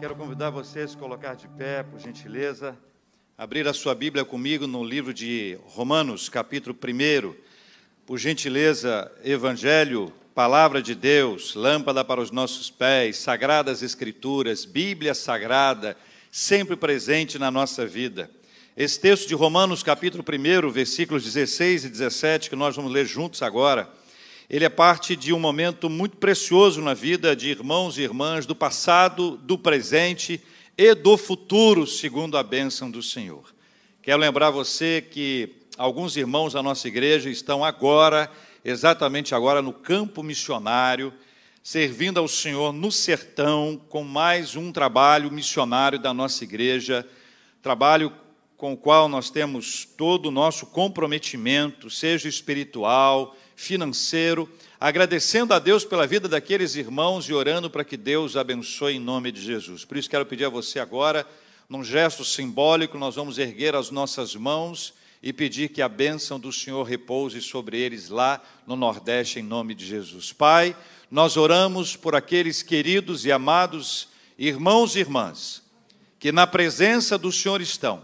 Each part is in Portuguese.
Quero convidar você a colocar de pé, por gentileza. Abrir a sua Bíblia comigo no livro de Romanos, capítulo 1. Por gentileza, Evangelho, Palavra de Deus, lâmpada para os nossos pés, sagradas Escrituras, Bíblia Sagrada, sempre presente na nossa vida. Esse texto de Romanos, capítulo 1, versículos 16 e 17, que nós vamos ler juntos agora ele é parte de um momento muito precioso na vida de irmãos e irmãs do passado, do presente e do futuro, segundo a bênção do Senhor. Quero lembrar você que alguns irmãos da nossa igreja estão agora, exatamente agora, no campo missionário, servindo ao Senhor no sertão, com mais um trabalho missionário da nossa igreja, trabalho com o qual nós temos todo o nosso comprometimento, seja espiritual, financeiro, agradecendo a Deus pela vida daqueles irmãos e orando para que Deus abençoe em nome de Jesus. Por isso quero pedir a você agora, num gesto simbólico, nós vamos erguer as nossas mãos e pedir que a bênção do Senhor repouse sobre eles lá no Nordeste, em nome de Jesus. Pai, nós oramos por aqueles queridos e amados irmãos e irmãs que na presença do Senhor estão,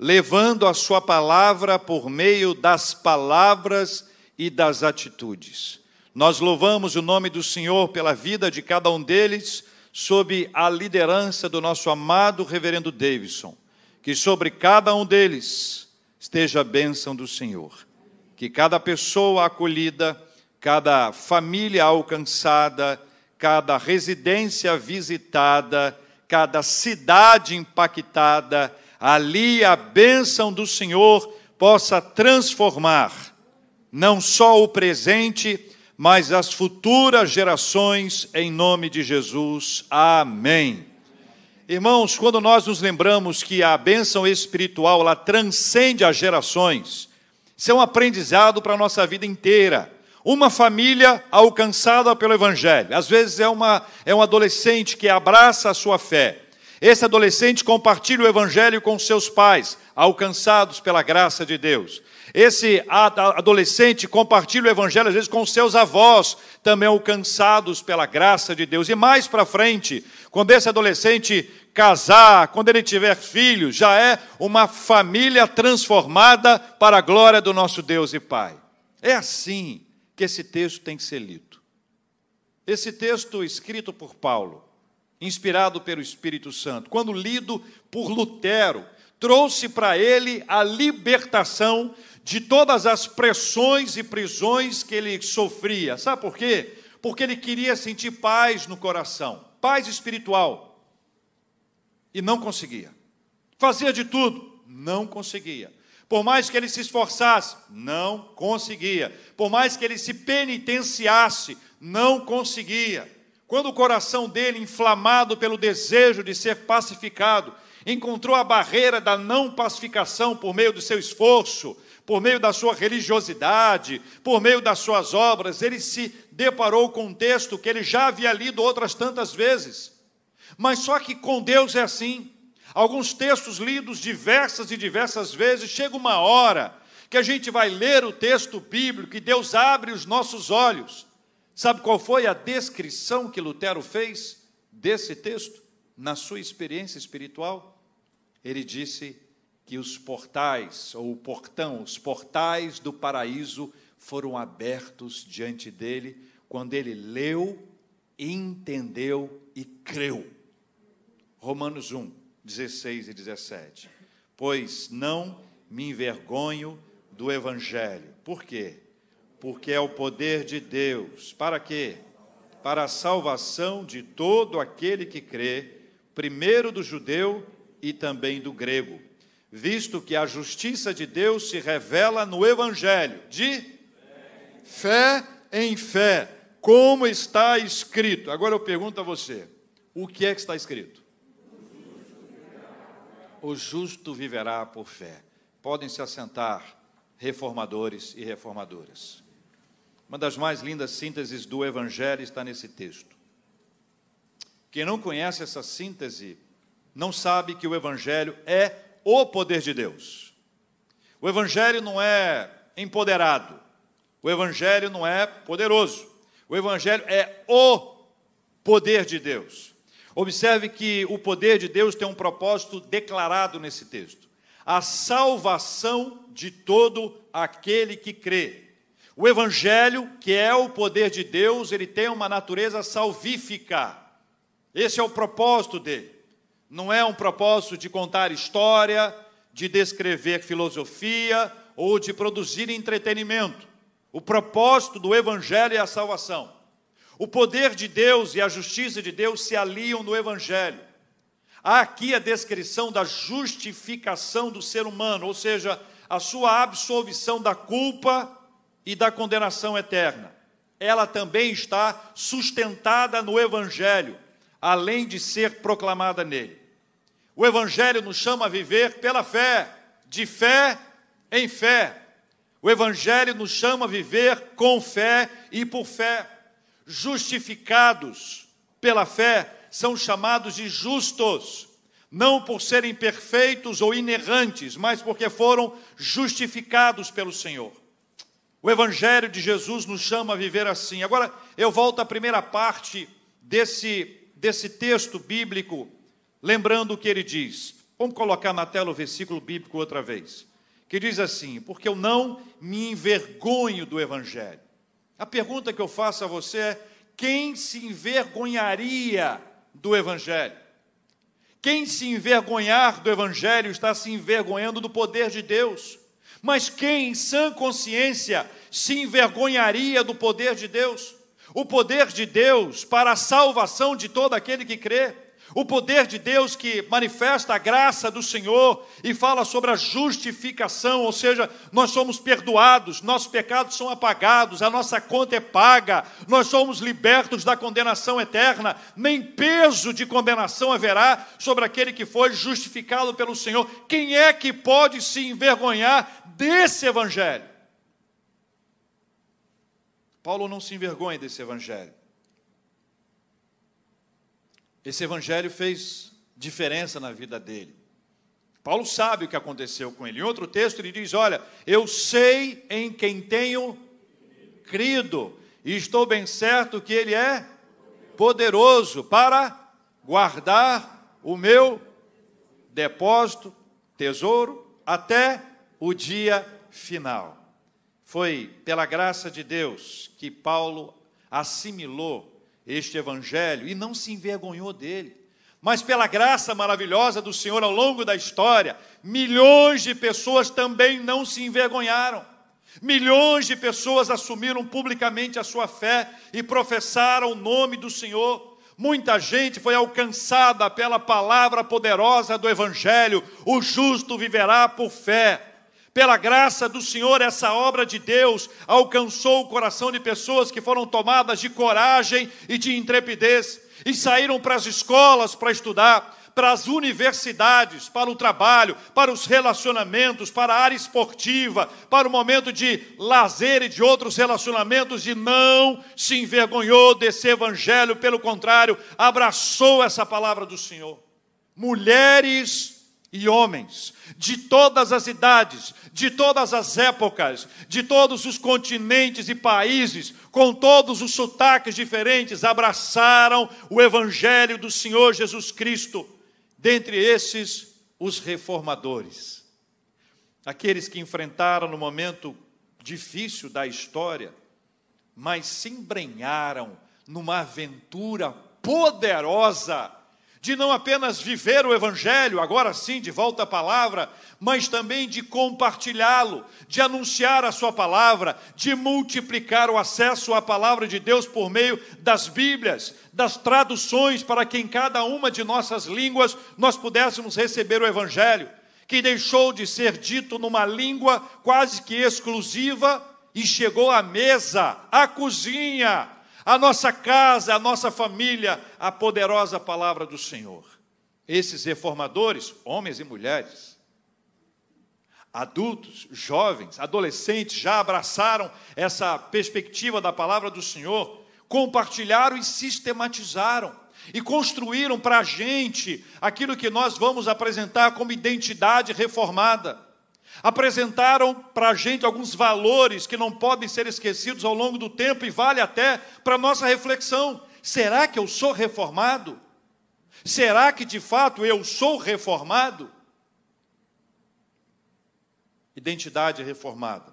levando a Sua palavra por meio das palavras e das atitudes. Nós louvamos o nome do Senhor pela vida de cada um deles, sob a liderança do nosso amado reverendo Davidson. Que sobre cada um deles esteja a bênção do Senhor. Que cada pessoa acolhida, cada família alcançada, cada residência visitada, cada cidade impactada, ali a bênção do Senhor possa transformar não só o presente, mas as futuras gerações, em nome de Jesus. Amém. Irmãos, quando nós nos lembramos que a bênção espiritual ela transcende as gerações, isso é um aprendizado para a nossa vida inteira. Uma família alcançada pelo Evangelho, às vezes é, uma, é um adolescente que abraça a sua fé. Esse adolescente compartilha o Evangelho com seus pais, alcançados pela graça de Deus. Esse adolescente compartilha o evangelho às vezes com seus avós, também alcançados pela graça de Deus. E mais para frente, quando esse adolescente casar, quando ele tiver filhos, já é uma família transformada para a glória do nosso Deus e Pai. É assim que esse texto tem que ser lido. Esse texto escrito por Paulo, inspirado pelo Espírito Santo, quando lido por Lutero, trouxe para ele a libertação de todas as pressões e prisões que ele sofria. Sabe por quê? Porque ele queria sentir paz no coração, paz espiritual. E não conseguia. Fazia de tudo, não conseguia. Por mais que ele se esforçasse, não conseguia. Por mais que ele se penitenciasse, não conseguia. Quando o coração dele, inflamado pelo desejo de ser pacificado, encontrou a barreira da não pacificação por meio do seu esforço, por meio da sua religiosidade, por meio das suas obras, ele se deparou com um texto que ele já havia lido outras tantas vezes. Mas só que com Deus é assim. Alguns textos lidos diversas e diversas vezes, chega uma hora que a gente vai ler o texto bíblico e Deus abre os nossos olhos. Sabe qual foi a descrição que Lutero fez desse texto na sua experiência espiritual? Ele disse: que os portais, ou o portão, os portais do paraíso foram abertos diante dele quando ele leu, entendeu e creu. Romanos 1, 16 e 17. Pois não me envergonho do Evangelho. Por quê? Porque é o poder de Deus. Para quê? Para a salvação de todo aquele que crê, primeiro do judeu e também do grego visto que a justiça de Deus se revela no Evangelho, de fé em fé, como está escrito. Agora eu pergunto a você: o que é que está escrito? O justo viverá por fé. Podem se assentar, reformadores e reformadoras. Uma das mais lindas sínteses do Evangelho está nesse texto. Quem não conhece essa síntese não sabe que o Evangelho é o poder de Deus. O Evangelho não é empoderado, o Evangelho não é poderoso, o Evangelho é o poder de Deus. Observe que o poder de Deus tem um propósito declarado nesse texto: a salvação de todo aquele que crê. O Evangelho, que é o poder de Deus, ele tem uma natureza salvífica. Esse é o propósito dele. Não é um propósito de contar história, de descrever filosofia ou de produzir entretenimento. O propósito do Evangelho é a salvação. O poder de Deus e a justiça de Deus se aliam no Evangelho. Há aqui a descrição da justificação do ser humano, ou seja, a sua absolvição da culpa e da condenação eterna. Ela também está sustentada no Evangelho, além de ser proclamada nele. O Evangelho nos chama a viver pela fé, de fé em fé. O Evangelho nos chama a viver com fé e por fé. Justificados pela fé, são chamados de justos, não por serem perfeitos ou inerrantes, mas porque foram justificados pelo Senhor. O Evangelho de Jesus nos chama a viver assim. Agora, eu volto à primeira parte desse, desse texto bíblico, lembrando o que ele diz. Vamos colocar na tela o versículo bíblico outra vez. Que diz assim: Porque eu não me envergonho do Evangelho. A pergunta que eu faço a você é: quem se envergonharia do Evangelho? Quem se envergonhar do Evangelho está se envergonhando do poder de Deus. Mas quem, em sã consciência, se envergonharia do poder de Deus? O poder de Deus para a salvação de todo aquele que crê. O poder de Deus que manifesta a graça do Senhor e fala sobre a justificação, ou seja, nós somos perdoados, nossos pecados são apagados, a nossa conta é paga, nós somos libertos da condenação eterna, nem peso de condenação haverá sobre aquele que foi justificado pelo Senhor. Quem é que pode se envergonhar desse evangelho? Paulo não se envergonha desse evangelho. Esse evangelho fez diferença na vida dele. Paulo sabe o que aconteceu com ele. Em outro texto, ele diz: Olha, eu sei em quem tenho crido, e estou bem certo que ele é poderoso para guardar o meu depósito, tesouro, até o dia final. Foi pela graça de Deus que Paulo assimilou este evangelho e não se envergonhou dele. Mas pela graça maravilhosa do Senhor ao longo da história, milhões de pessoas também não se envergonharam. Milhões de pessoas assumiram publicamente a sua fé e professaram o nome do Senhor. Muita gente foi alcançada pela palavra poderosa do Evangelho: o justo viverá por fé. Pela graça do Senhor, essa obra de Deus alcançou o coração de pessoas que foram tomadas de coragem e de intrepidez e saíram para as escolas para estudar, para as universidades, para o trabalho, para os relacionamentos, para a área esportiva, para o momento de lazer e de outros relacionamentos, e não se envergonhou desse evangelho, pelo contrário, abraçou essa palavra do Senhor. Mulheres e homens de todas as idades, de todas as épocas, de todos os continentes e países, com todos os sotaques diferentes, abraçaram o Evangelho do Senhor Jesus Cristo. Dentre esses, os reformadores, aqueles que enfrentaram no momento difícil da história, mas se embrenharam numa aventura poderosa de não apenas viver o Evangelho, agora sim, de volta à palavra, mas também de compartilhá-lo, de anunciar a Sua palavra, de multiplicar o acesso à palavra de Deus por meio das Bíblias, das traduções, para que em cada uma de nossas línguas nós pudéssemos receber o Evangelho, que deixou de ser dito numa língua quase que exclusiva e chegou à mesa, à cozinha, a nossa casa, a nossa família, a poderosa palavra do Senhor. Esses reformadores, homens e mulheres, adultos, jovens, adolescentes, já abraçaram essa perspectiva da palavra do Senhor, compartilharam e sistematizaram e construíram para a gente aquilo que nós vamos apresentar como identidade reformada apresentaram para a gente alguns valores que não podem ser esquecidos ao longo do tempo e vale até para nossa reflexão. Será que eu sou reformado? Será que de fato eu sou reformado? Identidade reformada.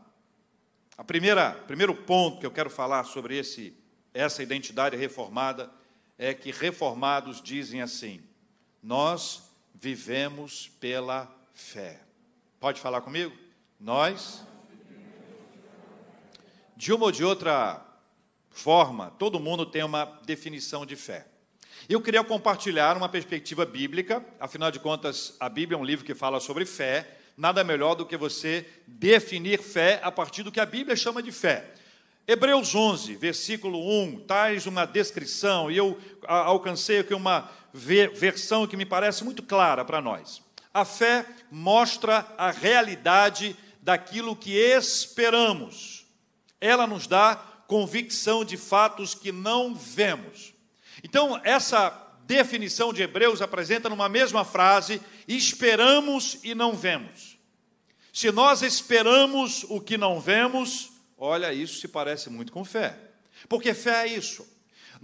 A primeira, primeiro ponto que eu quero falar sobre esse, essa identidade reformada é que reformados dizem assim: nós vivemos pela fé. Pode falar comigo? Nós, de uma ou de outra forma, todo mundo tem uma definição de fé. Eu queria compartilhar uma perspectiva bíblica, afinal de contas, a Bíblia é um livro que fala sobre fé, nada melhor do que você definir fé a partir do que a Bíblia chama de fé. Hebreus 11, versículo 1, traz uma descrição, e eu alcancei aqui uma versão que me parece muito clara para nós. A fé mostra a realidade daquilo que esperamos. Ela nos dá convicção de fatos que não vemos. Então, essa definição de Hebreus apresenta numa mesma frase: esperamos e não vemos. Se nós esperamos o que não vemos, olha, isso se parece muito com fé. Porque fé é isso.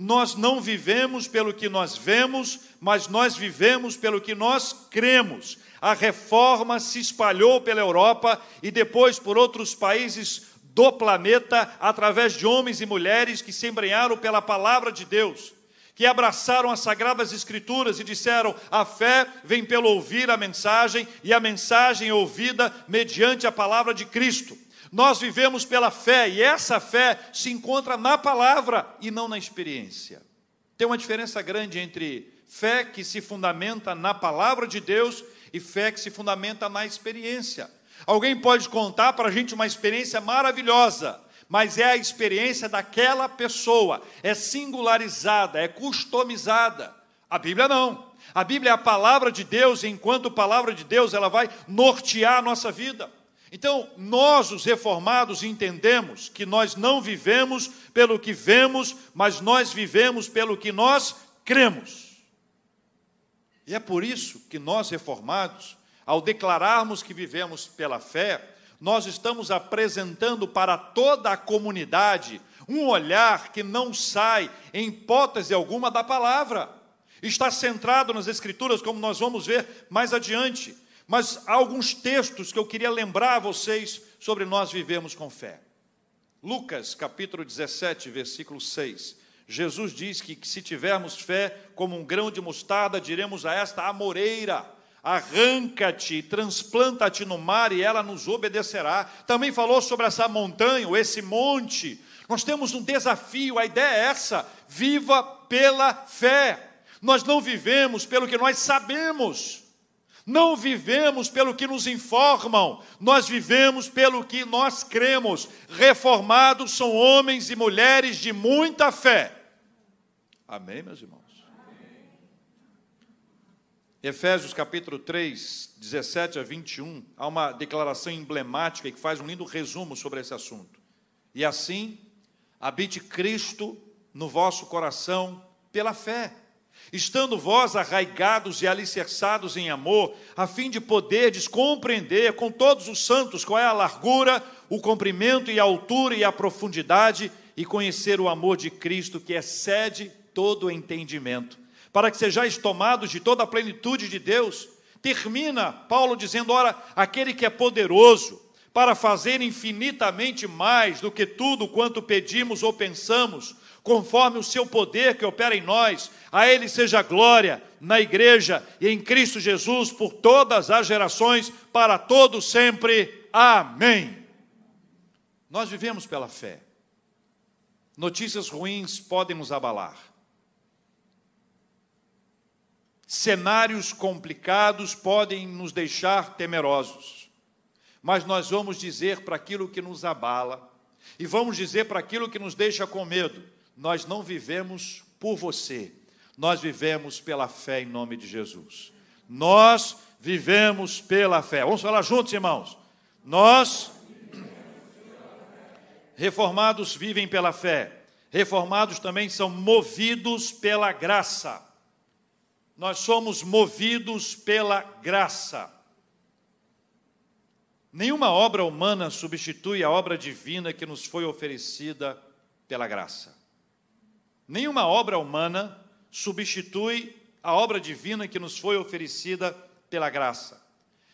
Nós não vivemos pelo que nós vemos, mas nós vivemos pelo que nós cremos. A reforma se espalhou pela Europa e depois por outros países do planeta através de homens e mulheres que se embrenharam pela palavra de Deus que abraçaram as sagradas escrituras e disseram: a fé vem pelo ouvir a mensagem e a mensagem é ouvida mediante a palavra de Cristo. Nós vivemos pela fé e essa fé se encontra na palavra e não na experiência. Tem uma diferença grande entre fé que se fundamenta na palavra de Deus e fé que se fundamenta na experiência. Alguém pode contar para a gente uma experiência maravilhosa, mas é a experiência daquela pessoa, é singularizada, é customizada. A Bíblia não. A Bíblia é a palavra de Deus, e enquanto palavra de Deus, ela vai nortear a nossa vida. Então, nós, os reformados, entendemos que nós não vivemos pelo que vemos, mas nós vivemos pelo que nós cremos. E é por isso que nós, reformados, ao declararmos que vivemos pela fé, nós estamos apresentando para toda a comunidade um olhar que não sai, em hipótese alguma, da palavra. Está centrado nas Escrituras, como nós vamos ver mais adiante. Mas há alguns textos que eu queria lembrar a vocês sobre nós vivemos com fé. Lucas, capítulo 17, versículo 6. Jesus diz que, que se tivermos fé como um grão de mostarda, diremos a esta amoreira arranca-te, transplanta-te no mar e ela nos obedecerá. Também falou sobre essa montanha, ou esse monte. Nós temos um desafio, a ideia é essa: viva pela fé. Nós não vivemos pelo que nós sabemos, não vivemos pelo que nos informam, nós vivemos pelo que nós cremos. Reformados são homens e mulheres de muita fé. Amém, meus irmãos? Efésios capítulo 3, 17 a 21, há uma declaração emblemática que faz um lindo resumo sobre esse assunto. E assim, habite Cristo no vosso coração pela fé, estando vós arraigados e alicerçados em amor, a fim de poderdes compreender com todos os santos qual é a largura, o comprimento e a altura e a profundidade, e conhecer o amor de Cristo que excede todo o entendimento para que sejais tomados de toda a plenitude de Deus. Termina Paulo dizendo: ora, aquele que é poderoso para fazer infinitamente mais do que tudo quanto pedimos ou pensamos, conforme o seu poder que opera em nós, a ele seja glória na igreja e em Cristo Jesus por todas as gerações, para todos sempre. Amém. Nós vivemos pela fé. Notícias ruins podem nos abalar cenários complicados podem nos deixar temerosos, mas nós vamos dizer para aquilo que nos abala e vamos dizer para aquilo que nos deixa com medo: nós não vivemos por você, nós vivemos pela fé em nome de Jesus. Nós vivemos pela fé. Vamos falar juntos, irmãos. Nós, reformados, vivem pela fé. Reformados também são movidos pela graça nós somos movidos pela graça. Nenhuma obra humana substitui a obra divina que nos foi oferecida pela graça. Nenhuma obra humana substitui a obra divina que nos foi oferecida pela graça.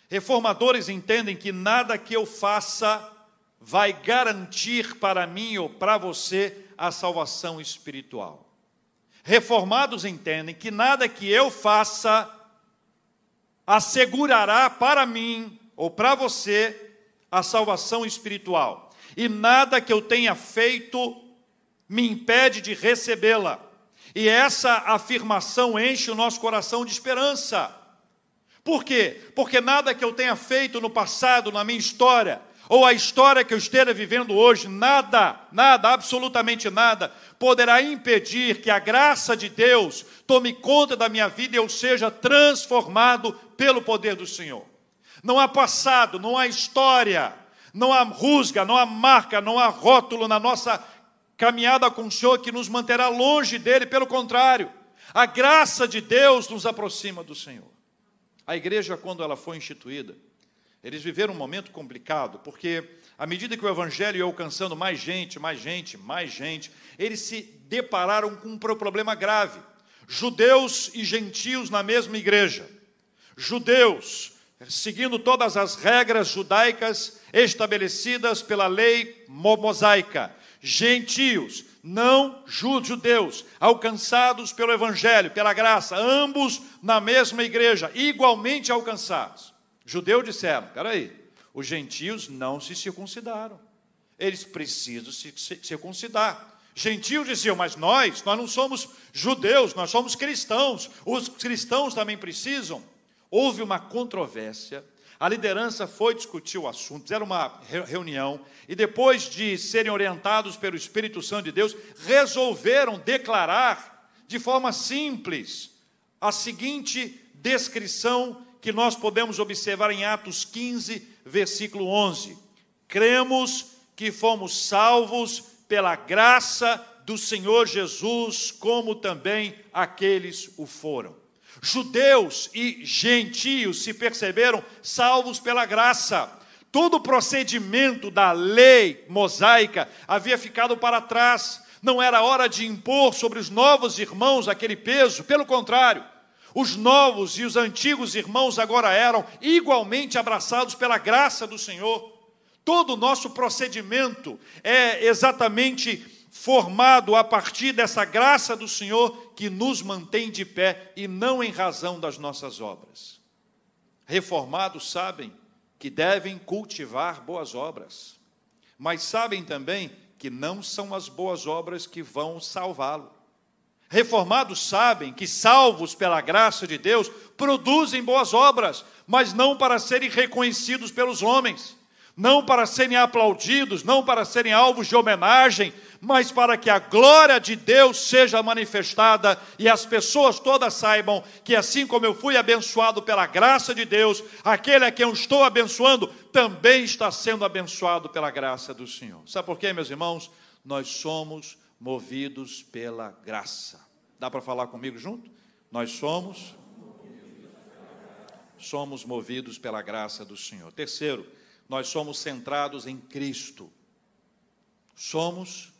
Reformadores entendem que nada que eu faça vai garantir para mim ou para você a salvação espiritual. Reformados entendem que nada que eu faça assegurará para mim ou para você a salvação espiritual. E nada que eu tenha feito me impede de recebê-la. E essa afirmação enche o nosso coração de esperança. Por quê? Porque nada que eu tenha feito no passado, na minha história, ou a história que eu esteja vivendo hoje, nada, nada, absolutamente nada, poderá impedir que a graça de Deus tome conta da minha vida e eu seja transformado pelo poder do Senhor. Não há passado, não há história, não há rusga, não há marca, não há rótulo na nossa caminhada com o Senhor que nos manterá longe dele, pelo contrário, a graça de Deus nos aproxima do Senhor. A igreja, quando ela foi instituída, eles viveram um momento complicado, porque à medida que o evangelho ia alcançando mais gente, mais gente, mais gente, eles se depararam com um problema grave. Judeus e gentios na mesma igreja. Judeus, seguindo todas as regras judaicas estabelecidas pela lei mosaica. Gentios, não judeus, alcançados pelo Evangelho, pela graça, ambos na mesma igreja, igualmente alcançados. Judeus disseram: peraí, os gentios não se circuncidaram, eles precisam se circuncidar. Gentios diziam, mas nós, nós não somos judeus, nós somos cristãos, os cristãos também precisam. Houve uma controvérsia a liderança foi discutir o assunto, fizeram uma reunião e, depois de serem orientados pelo Espírito Santo de Deus, resolveram declarar de forma simples a seguinte descrição que nós podemos observar em Atos 15, versículo 11: Cremos que fomos salvos pela graça do Senhor Jesus, como também aqueles o foram judeus e gentios se perceberam salvos pela graça. Todo o procedimento da lei mosaica havia ficado para trás. Não era hora de impor sobre os novos irmãos aquele peso, pelo contrário, os novos e os antigos irmãos agora eram igualmente abraçados pela graça do Senhor. Todo o nosso procedimento é exatamente formado a partir dessa graça do Senhor que nos mantém de pé e não em razão das nossas obras. Reformados sabem que devem cultivar boas obras, mas sabem também que não são as boas obras que vão salvá-lo. Reformados sabem que, salvos pela graça de Deus, produzem boas obras, mas não para serem reconhecidos pelos homens, não para serem aplaudidos, não para serem alvos de homenagem, mas para que a glória de Deus seja manifestada e as pessoas todas saibam que, assim como eu fui abençoado pela graça de Deus, aquele a quem eu estou abençoando também está sendo abençoado pela graça do Senhor. Sabe por quê, meus irmãos? Nós somos movidos pela graça. Dá para falar comigo junto? Nós somos somos movidos pela graça do Senhor. Terceiro, nós somos centrados em Cristo. Somos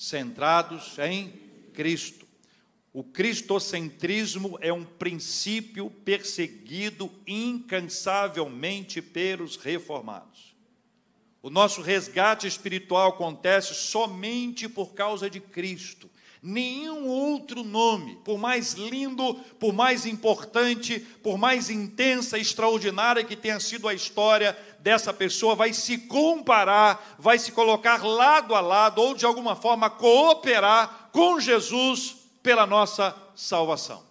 centrados em Cristo. O cristocentrismo é um princípio perseguido incansavelmente pelos reformados. O nosso resgate espiritual acontece somente por causa de Cristo. Nenhum outro nome, por mais lindo, por mais importante, por mais intensa, extraordinária que tenha sido a história dessa pessoa, vai se comparar, vai se colocar lado a lado, ou de alguma forma cooperar com Jesus pela nossa salvação.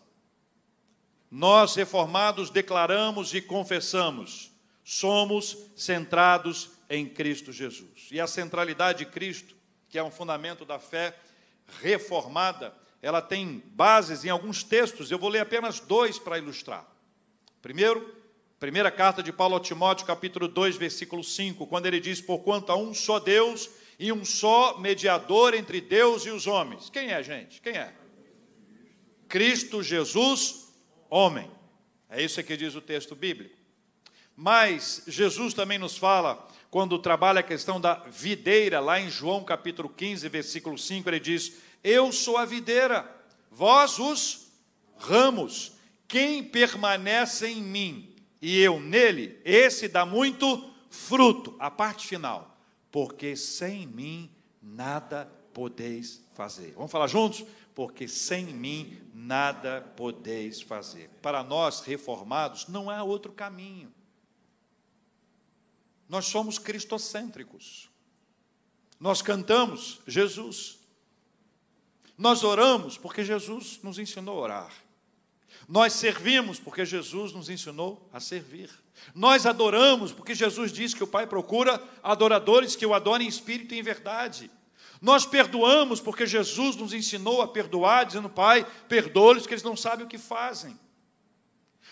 Nós, reformados, declaramos e confessamos, somos centrados em Cristo Jesus. E a centralidade de Cristo, que é um fundamento da fé, reformada, ela tem bases em alguns textos, eu vou ler apenas dois para ilustrar. Primeiro, primeira carta de Paulo a Timóteo, capítulo 2, versículo 5, quando ele diz: Porquanto há um só Deus e um só mediador entre Deus e os homens. Quem é, gente? Quem é? Cristo Jesus, homem. É isso que diz o texto bíblico. Mas Jesus também nos fala quando trabalha a questão da videira, lá em João capítulo 15, versículo 5, ele diz: Eu sou a videira, vós os ramos. Quem permanece em mim e eu nele, esse dá muito fruto. A parte final. Porque sem mim nada podeis fazer. Vamos falar juntos? Porque sem mim nada podeis fazer. Para nós reformados, não há outro caminho. Nós somos cristocêntricos. Nós cantamos Jesus. Nós oramos porque Jesus nos ensinou a orar. Nós servimos porque Jesus nos ensinou a servir. Nós adoramos porque Jesus diz que o Pai procura adoradores que o adorem em espírito e em verdade. Nós perdoamos porque Jesus nos ensinou a perdoar, dizendo, Pai, perdoa-lhes que eles não sabem o que fazem.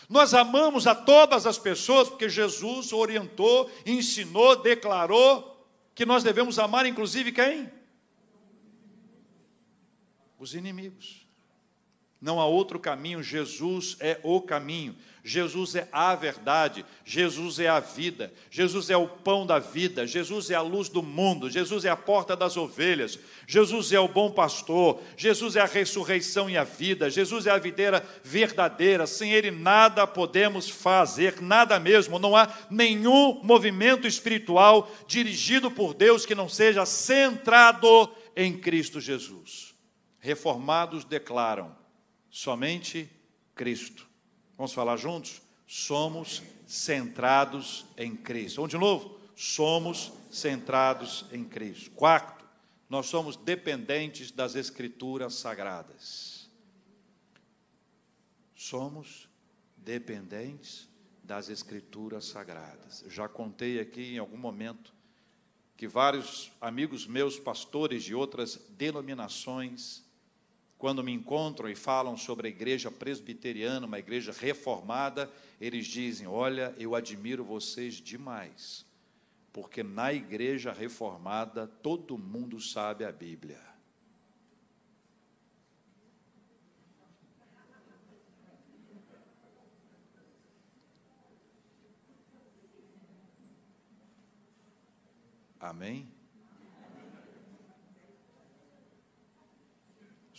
Nós amamos a todas as pessoas porque Jesus orientou, ensinou, declarou que nós devemos amar, inclusive quem? Os inimigos. Não há outro caminho, Jesus é o caminho. Jesus é a verdade, Jesus é a vida, Jesus é o pão da vida, Jesus é a luz do mundo, Jesus é a porta das ovelhas, Jesus é o bom pastor, Jesus é a ressurreição e a vida, Jesus é a videira verdadeira, sem Ele nada podemos fazer, nada mesmo, não há nenhum movimento espiritual dirigido por Deus que não seja centrado em Cristo Jesus. Reformados declaram: somente Cristo. Vamos falar juntos? Somos centrados em Cristo. Vamos de novo? Somos centrados em Cristo. Quarto, nós somos dependentes das Escrituras sagradas. Somos dependentes das Escrituras sagradas. Já contei aqui em algum momento que vários amigos meus, pastores de outras denominações, quando me encontram e falam sobre a igreja presbiteriana, uma igreja reformada, eles dizem: Olha, eu admiro vocês demais, porque na igreja reformada todo mundo sabe a Bíblia. Amém?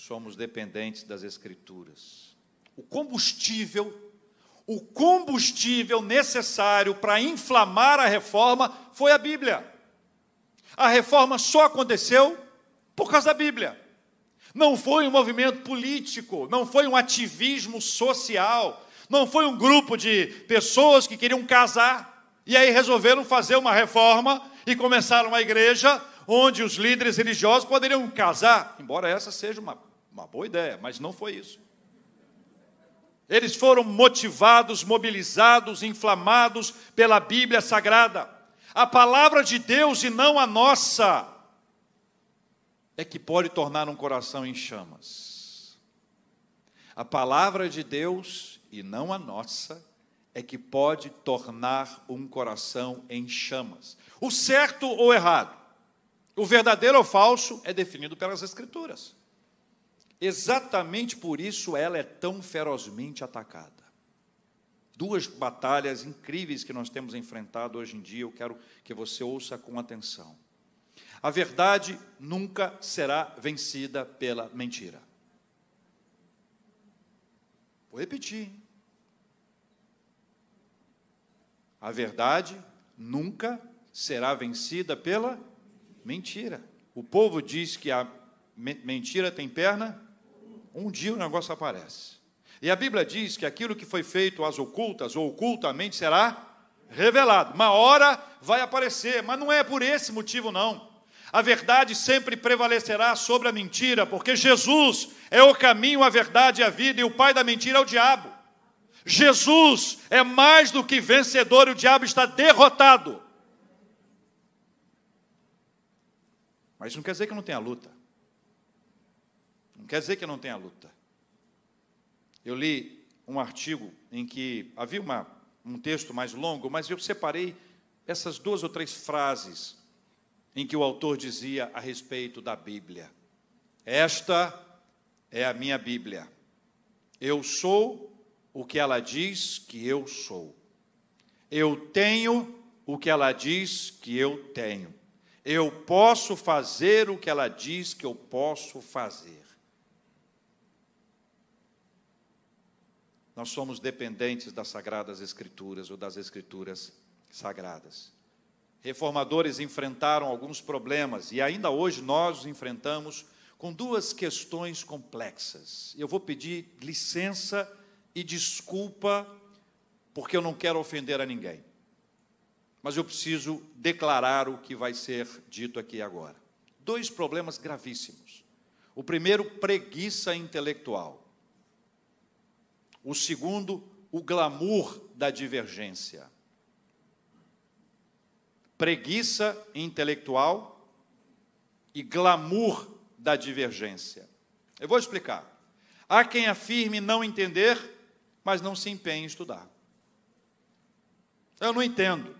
Somos dependentes das Escrituras. O combustível, o combustível necessário para inflamar a reforma foi a Bíblia. A reforma só aconteceu por causa da Bíblia. Não foi um movimento político, não foi um ativismo social, não foi um grupo de pessoas que queriam casar e aí resolveram fazer uma reforma e começaram uma igreja onde os líderes religiosos poderiam casar, embora essa seja uma uma boa ideia, mas não foi isso. Eles foram motivados, mobilizados, inflamados pela Bíblia Sagrada. A palavra de Deus e não a nossa é que pode tornar um coração em chamas. A palavra de Deus e não a nossa é que pode tornar um coração em chamas. O certo ou errado, o verdadeiro ou falso é definido pelas Escrituras. Exatamente por isso ela é tão ferozmente atacada. Duas batalhas incríveis que nós temos enfrentado hoje em dia, eu quero que você ouça com atenção. A verdade nunca será vencida pela mentira. Vou repetir. A verdade nunca será vencida pela mentira. O povo diz que a mentira tem perna um dia o negócio aparece. E a Bíblia diz que aquilo que foi feito às ocultas ou ocultamente será revelado. Uma hora vai aparecer, mas não é por esse motivo, não. A verdade sempre prevalecerá sobre a mentira, porque Jesus é o caminho, a verdade e a vida, e o pai da mentira é o diabo. Jesus é mais do que vencedor e o diabo está derrotado. Mas isso não quer dizer que não tenha luta quer dizer que não tenha luta. Eu li um artigo em que havia uma, um texto mais longo, mas eu separei essas duas ou três frases em que o autor dizia a respeito da Bíblia. Esta é a minha Bíblia. Eu sou o que ela diz que eu sou. Eu tenho o que ela diz que eu tenho. Eu posso fazer o que ela diz que eu posso fazer. Nós somos dependentes das sagradas escrituras ou das escrituras sagradas. Reformadores enfrentaram alguns problemas e ainda hoje nós os enfrentamos com duas questões complexas. Eu vou pedir licença e desculpa, porque eu não quero ofender a ninguém. Mas eu preciso declarar o que vai ser dito aqui agora. Dois problemas gravíssimos. O primeiro, preguiça intelectual. O segundo, o glamour da divergência. Preguiça intelectual e glamour da divergência. Eu vou explicar. Há quem afirme não entender, mas não se empenhe em estudar. Eu não entendo.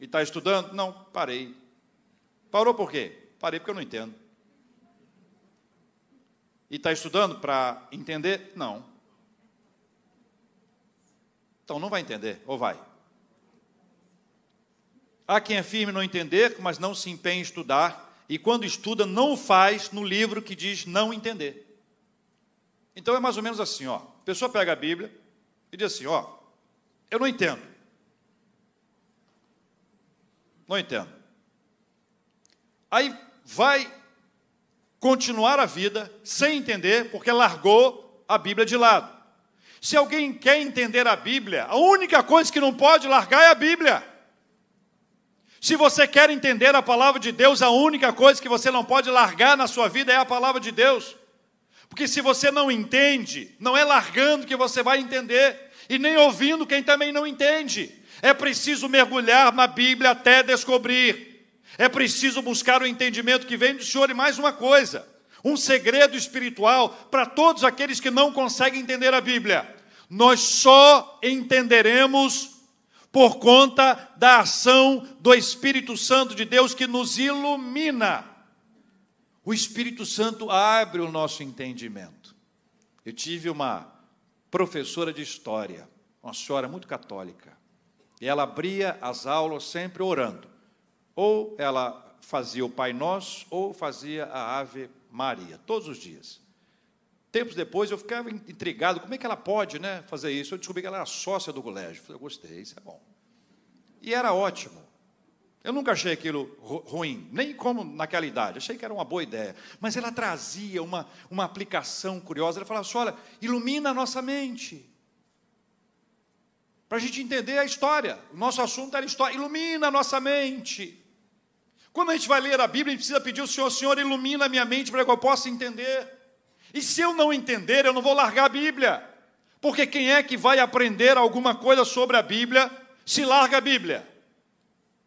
E está estudando? Não, parei. Parou por quê? Parei porque eu não entendo. E está estudando para entender? Não. Então não vai entender, ou vai? Há quem afirme não entender, mas não se empenhe em estudar e quando estuda, não o faz no livro que diz não entender. Então é mais ou menos assim, ó. A pessoa pega a Bíblia e diz assim, ó, eu não entendo. Não entendo. Aí vai continuar a vida sem entender, porque largou a Bíblia de lado. Se alguém quer entender a Bíblia, a única coisa que não pode largar é a Bíblia. Se você quer entender a palavra de Deus, a única coisa que você não pode largar na sua vida é a palavra de Deus. Porque se você não entende, não é largando que você vai entender, e nem ouvindo quem também não entende. É preciso mergulhar na Bíblia até descobrir. É preciso buscar o entendimento que vem do Senhor. E mais uma coisa: um segredo espiritual para todos aqueles que não conseguem entender a Bíblia. Nós só entenderemos por conta da ação do Espírito Santo de Deus que nos ilumina. O Espírito Santo abre o nosso entendimento. Eu tive uma professora de história, uma senhora muito católica, e ela abria as aulas sempre orando. Ou ela fazia o Pai Nosso, ou fazia a Ave Maria, todos os dias. Tempos depois eu ficava intrigado, como é que ela pode né, fazer isso? Eu descobri que ela era sócia do colégio. Eu gostei, isso é bom. E era ótimo. Eu nunca achei aquilo ruim, nem como naquela idade, achei que era uma boa ideia. Mas ela trazia uma, uma aplicação curiosa. Ela falava assim: olha, ilumina a nossa mente. Para a gente entender a história. O nosso assunto era história. Ilumina a nossa mente. Quando a gente vai ler a Bíblia, a gente precisa pedir ao Senhor: Senhor, ilumina a minha mente para que eu possa entender. E se eu não entender, eu não vou largar a Bíblia. Porque quem é que vai aprender alguma coisa sobre a Bíblia se larga a Bíblia?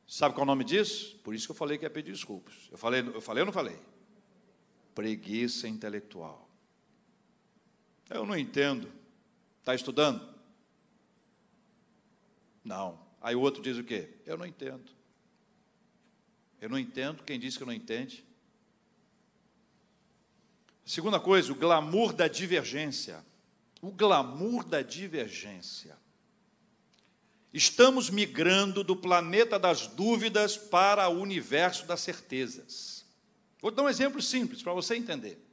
Sabe qual é o nome disso? Por isso que eu falei que ia pedir desculpas. Eu falei, eu falei ou não falei? Preguiça intelectual. Eu não entendo. Está estudando? Não. Aí o outro diz o quê? Eu não entendo. Eu não entendo. Quem disse que não entende? Segunda coisa, o glamour da divergência. O glamour da divergência. Estamos migrando do planeta das dúvidas para o universo das certezas. Vou dar um exemplo simples para você entender.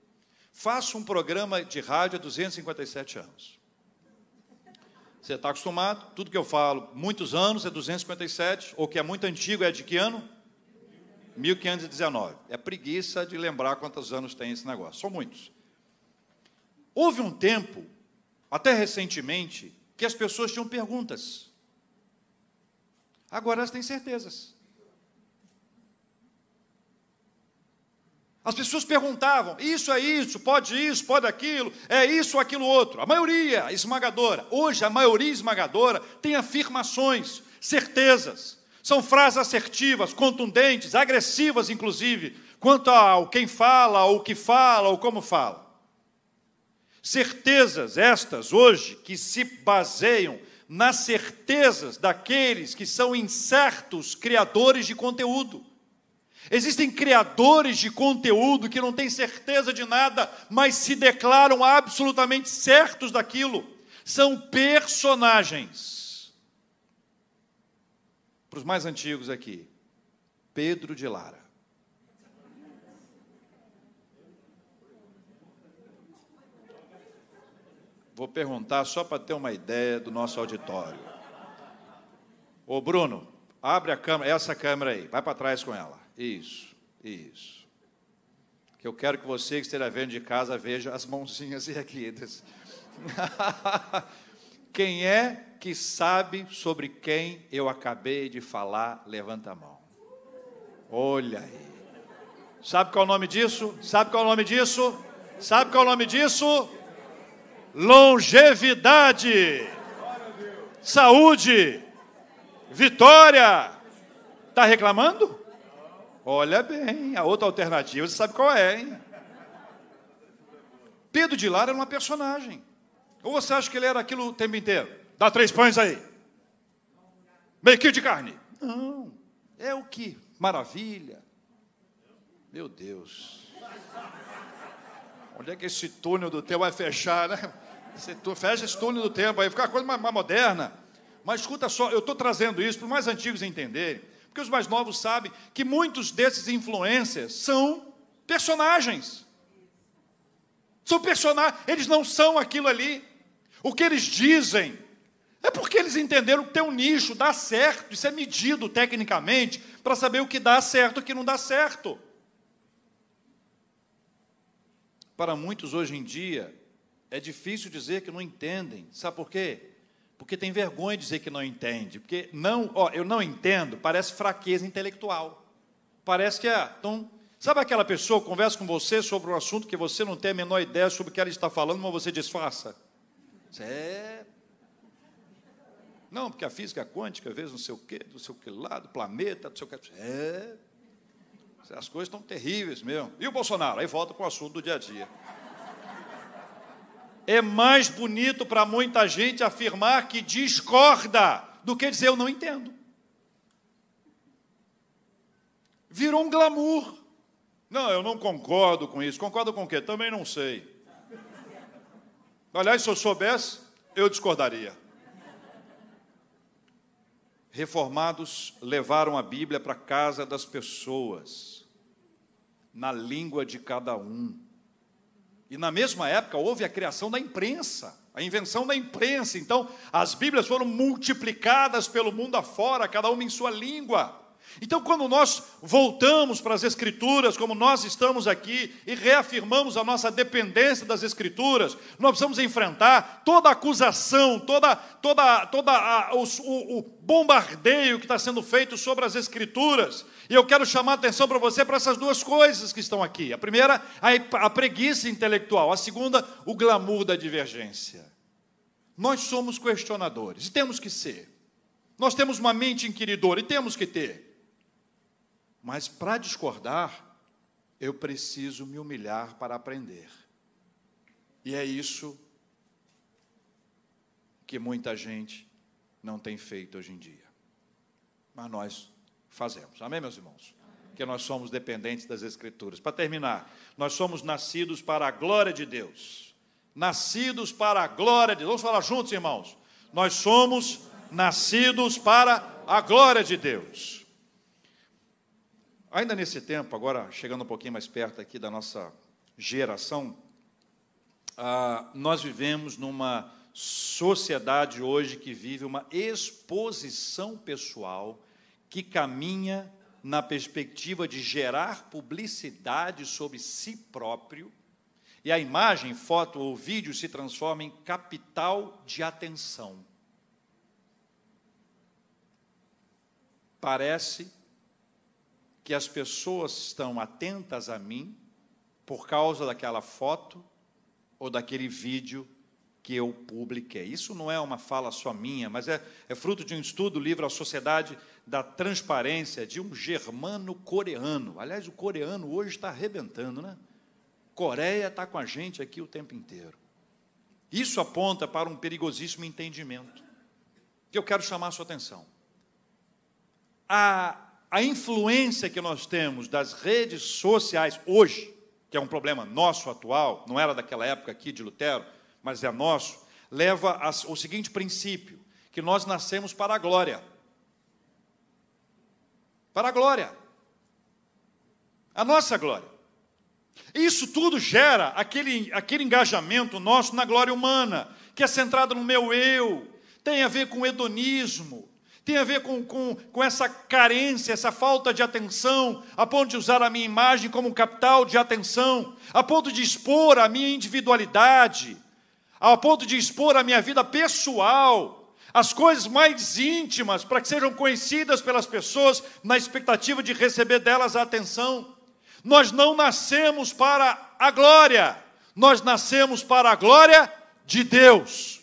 Faço um programa de rádio há 257 anos. Você está acostumado, tudo que eu falo, muitos anos é 257, ou que é muito antigo é de que ano? 1519. É preguiça de lembrar quantos anos tem esse negócio. São muitos. Houve um tempo, até recentemente, que as pessoas tinham perguntas. Agora elas têm certezas. As pessoas perguntavam: isso é isso, pode isso, pode aquilo, é isso aquilo outro. A maioria esmagadora, hoje a maioria esmagadora tem afirmações, certezas. São frases assertivas, contundentes, agressivas, inclusive, quanto ao quem fala, ou o que fala, ou como fala. Certezas estas hoje que se baseiam nas certezas daqueles que são incertos criadores de conteúdo. Existem criadores de conteúdo que não têm certeza de nada, mas se declaram absolutamente certos daquilo. São personagens para os mais antigos aqui, Pedro de Lara. Vou perguntar só para ter uma ideia do nosso auditório. Ô Bruno, abre a câmera, essa câmera aí, vai para trás com ela. Isso, isso. Que eu quero que você que esteja vendo de casa veja as mãozinhas erguidas. quem é que sabe sobre quem eu acabei de falar? Levanta a mão. Olha aí. Sabe qual é o nome disso? Sabe qual é o nome disso? Sabe qual é o nome disso? Longevidade, saúde, vitória. Está reclamando? Olha bem, a outra alternativa, você sabe qual é, hein? Pedro de Lara era uma personagem. Ou você acha que ele era aquilo o tempo inteiro? Dá três pães aí. Meio quilo de carne. Não. É o que? Maravilha. Meu Deus. Onde é que esse túnel do tempo vai fechar, né? Fecha esse túnel do tempo, aí fica uma coisa mais, mais moderna. Mas escuta só, eu estou trazendo isso para os mais antigos entenderem, porque os mais novos sabem que muitos desses influencers são personagens. São personagens, eles não são aquilo ali. O que eles dizem é porque eles entenderam que tem um nicho, dá certo, isso é medido tecnicamente para saber o que dá certo e o que não dá certo. Para muitos hoje em dia, é difícil dizer que não entendem. Sabe por quê? Porque tem vergonha de dizer que não entende. Porque não, ó, eu não entendo, parece fraqueza intelectual. Parece que é. Então, sabe aquela pessoa que conversa com você sobre um assunto que você não tem a menor ideia sobre o que ela está falando, mas você disfarça? É. Não, porque a física quântica, às vezes, não sei o quê, não sei o que lá, do planeta, não sei o que. É. As coisas estão terríveis mesmo. E o Bolsonaro? Aí volta para o assunto do dia a dia. É mais bonito para muita gente afirmar que discorda do que dizer eu não entendo. Virou um glamour. Não, eu não concordo com isso. Concordo com o quê? Também não sei. Aliás, se eu soubesse, eu discordaria. Reformados levaram a Bíblia para casa das pessoas na língua de cada um. E na mesma época houve a criação da imprensa, a invenção da imprensa. Então, as Bíblias foram multiplicadas pelo mundo afora, cada uma em sua língua. Então, quando nós voltamos para as Escrituras, como nós estamos aqui, e reafirmamos a nossa dependência das Escrituras, nós precisamos enfrentar toda a acusação, toda, toda, toda a, o, o, bombardeio que está sendo feito sobre as Escrituras. E eu quero chamar a atenção para você para essas duas coisas que estão aqui. A primeira, a, a preguiça intelectual. A segunda, o glamour da divergência. Nós somos questionadores, e temos que ser. Nós temos uma mente inquiridora, e temos que ter. Mas para discordar, eu preciso me humilhar para aprender. E é isso que muita gente não tem feito hoje em dia. Mas nós fazemos. Amém, meus irmãos? Que nós somos dependentes das Escrituras. Para terminar, nós somos nascidos para a glória de Deus. Nascidos para a glória de Deus. Vamos falar juntos, irmãos? Nós somos nascidos para a glória de Deus. Ainda nesse tempo, agora chegando um pouquinho mais perto aqui da nossa geração, ah, nós vivemos numa sociedade hoje que vive uma exposição pessoal que caminha na perspectiva de gerar publicidade sobre si próprio, e a imagem, foto ou vídeo se transforma em capital de atenção. Parece que as pessoas estão atentas a mim por causa daquela foto ou daquele vídeo que eu publiquei. Isso não é uma fala só minha, mas é, é fruto de um estudo, livro A Sociedade da Transparência, de um germano coreano. Aliás, o coreano hoje está arrebentando, né? Coreia está com a gente aqui o tempo inteiro. Isso aponta para um perigosíssimo entendimento, que eu quero chamar a sua atenção. A a influência que nós temos das redes sociais hoje, que é um problema nosso atual, não era daquela época aqui de Lutero, mas é nosso, leva ao seguinte princípio: que nós nascemos para a glória. Para a glória. A nossa glória. Isso tudo gera aquele, aquele engajamento nosso na glória humana, que é centrada no meu eu, tem a ver com hedonismo, tem a ver com, com, com essa carência, essa falta de atenção, a ponto de usar a minha imagem como um capital de atenção, a ponto de expor a minha individualidade, a ponto de expor a minha vida pessoal, as coisas mais íntimas, para que sejam conhecidas pelas pessoas, na expectativa de receber delas a atenção. Nós não nascemos para a glória, nós nascemos para a glória de Deus.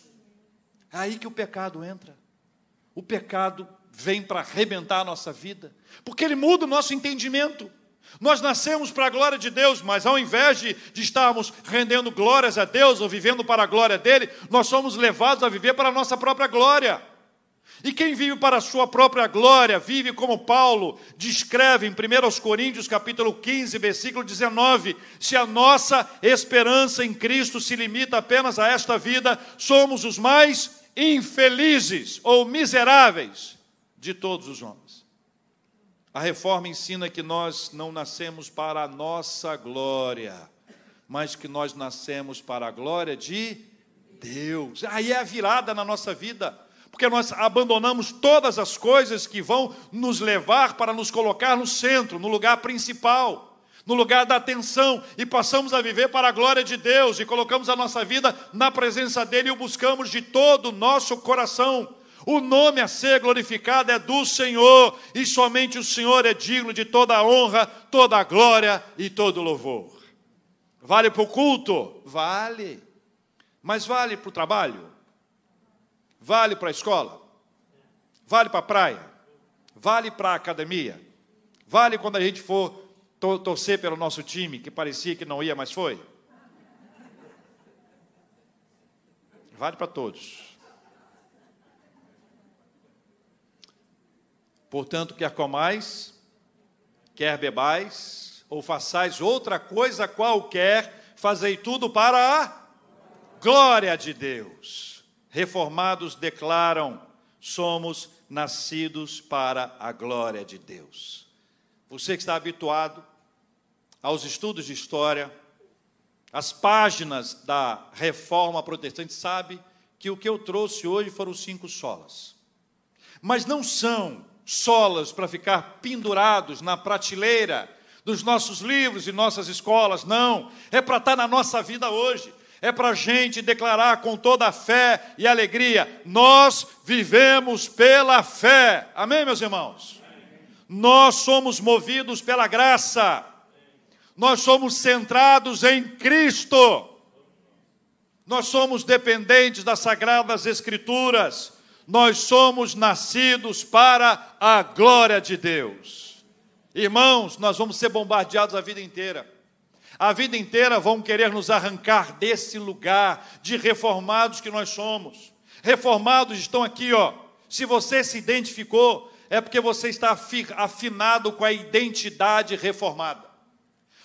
É aí que o pecado entra. O pecado vem para arrebentar a nossa vida, porque ele muda o nosso entendimento. Nós nascemos para a glória de Deus, mas ao invés de, de, estarmos rendendo glórias a Deus ou vivendo para a glória dele, nós somos levados a viver para a nossa própria glória. E quem vive para a sua própria glória, vive como Paulo descreve em 1 Coríntios capítulo 15, versículo 19, se a nossa esperança em Cristo se limita apenas a esta vida, somos os mais infelizes ou miseráveis de todos os homens. A reforma ensina que nós não nascemos para a nossa glória, mas que nós nascemos para a glória de Deus. Aí é a virada na nossa vida porque nós abandonamos todas as coisas que vão nos levar para nos colocar no centro, no lugar principal, no lugar da atenção, e passamos a viver para a glória de Deus e colocamos a nossa vida na presença dEle e o buscamos de todo o nosso coração. O nome a ser glorificado é do Senhor, e somente o Senhor é digno de toda a honra, toda a glória e todo o louvor. Vale para o culto? Vale. Mas vale para o trabalho? Vale para a escola? Vale para a praia? Vale para a academia? Vale quando a gente for torcer pelo nosso time, que parecia que não ia, mas foi? Vale para todos. Portanto, quer comais, quer bebais, ou façais outra coisa qualquer, fazei tudo para a glória de Deus reformados declaram: somos nascidos para a glória de Deus. Você que está habituado aos estudos de história, as páginas da reforma protestante, sabe que o que eu trouxe hoje foram cinco solas. Mas não são solas para ficar pendurados na prateleira dos nossos livros e nossas escolas, não. É para estar na nossa vida hoje é para a gente declarar com toda a fé e alegria: nós vivemos pela fé. Amém, meus irmãos? Nós somos movidos pela graça, nós somos centrados em Cristo, nós somos dependentes das Sagradas Escrituras, nós somos nascidos para a glória de Deus. Irmãos, nós vamos ser bombardeados a vida inteira a vida inteira vão querer nos arrancar desse lugar de reformados que nós somos. Reformados estão aqui, ó. Se você se identificou, é porque você está afinado com a identidade reformada.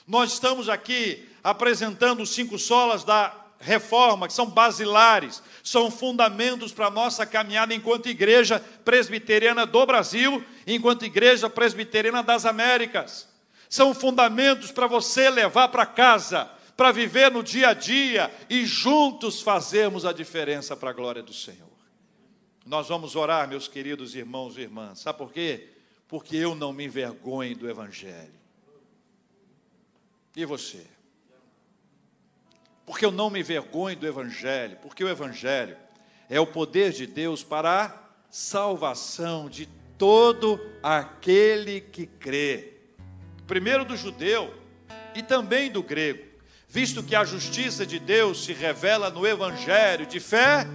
Nós estamos aqui apresentando os cinco solas da reforma, que são basilares, são fundamentos para a nossa caminhada enquanto igreja presbiteriana do Brasil, enquanto igreja presbiteriana das Américas são fundamentos para você levar para casa, para viver no dia a dia e juntos fazermos a diferença para a glória do Senhor. Nós vamos orar, meus queridos irmãos e irmãs, sabe por quê? Porque eu não me envergonho do Evangelho. E você? Porque eu não me envergonho do Evangelho, porque o Evangelho é o poder de Deus para a salvação de todo aquele que crê primeiro do judeu e também do grego, visto que a justiça de Deus se revela no evangelho de fé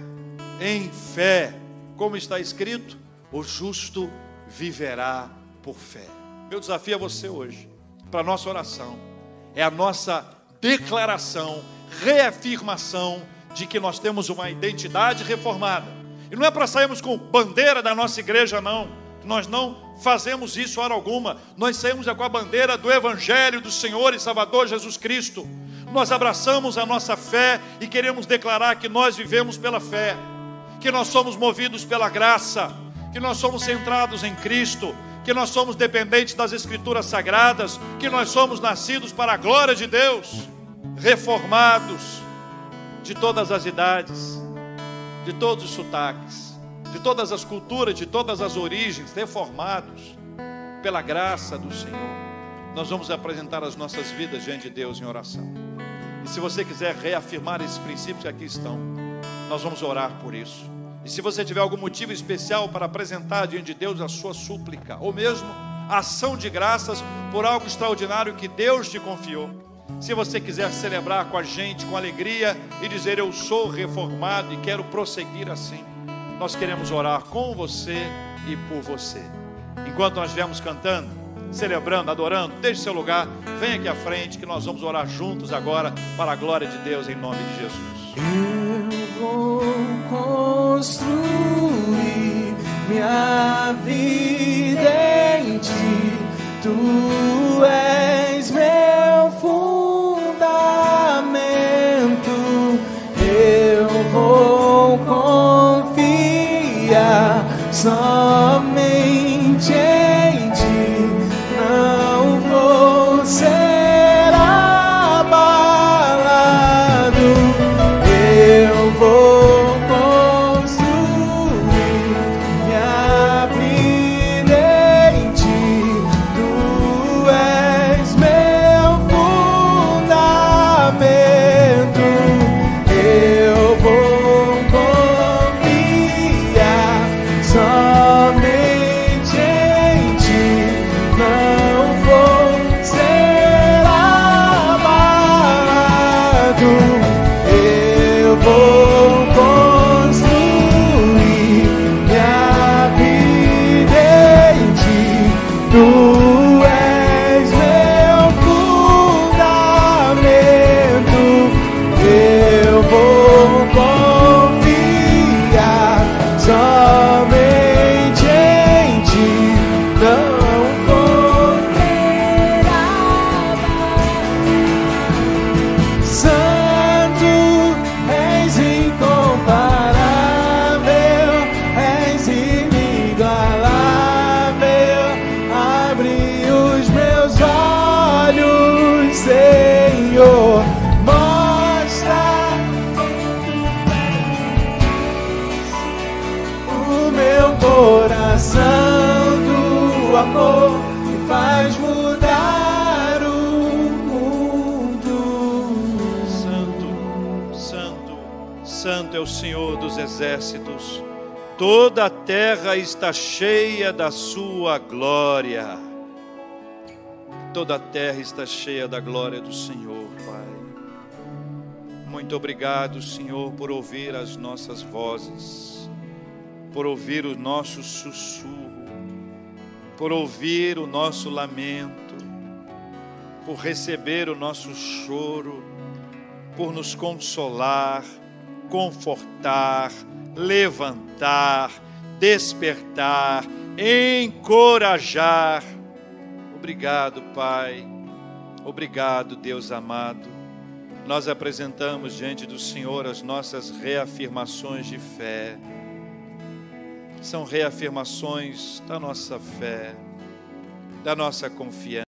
em fé, como está escrito: o justo viverá por fé. Meu desafio a você hoje, para a nossa oração, é a nossa declaração, reafirmação de que nós temos uma identidade reformada. E não é para sairmos com bandeira da nossa igreja, não nós não fazemos isso hora alguma. Nós saímos com a bandeira do Evangelho do Senhor e Salvador Jesus Cristo. Nós abraçamos a nossa fé e queremos declarar que nós vivemos pela fé, que nós somos movidos pela graça, que nós somos centrados em Cristo, que nós somos dependentes das Escrituras sagradas, que nós somos nascidos para a glória de Deus, reformados de todas as idades, de todos os sotaques, de todas as culturas, de todas as origens, reformados pela graça do Senhor. Nós vamos apresentar as nossas vidas diante de Deus em oração. E se você quiser reafirmar esses princípios que aqui estão, nós vamos orar por isso. E se você tiver algum motivo especial para apresentar diante de Deus a sua súplica, ou mesmo ação de graças por algo extraordinário que Deus te confiou. Se você quiser celebrar com a gente, com alegria e dizer eu sou reformado e quero prosseguir assim, nós queremos orar com você e por você. Enquanto nós estivermos cantando, celebrando, adorando, deixe seu lugar, venha aqui à frente que nós vamos orar juntos agora para a glória de Deus em nome de Jesus. Eu vou construir minha vida em ti, tu és exércitos. Toda a terra está cheia da sua glória. Toda a terra está cheia da glória do Senhor, Pai. Muito obrigado, Senhor, por ouvir as nossas vozes, por ouvir o nosso sussurro, por ouvir o nosso lamento, por receber o nosso choro, por nos consolar, confortar, levantar, despertar, encorajar. Obrigado, Pai. Obrigado, Deus amado. Nós apresentamos diante do Senhor as nossas reafirmações de fé. São reafirmações da nossa fé, da nossa confiança.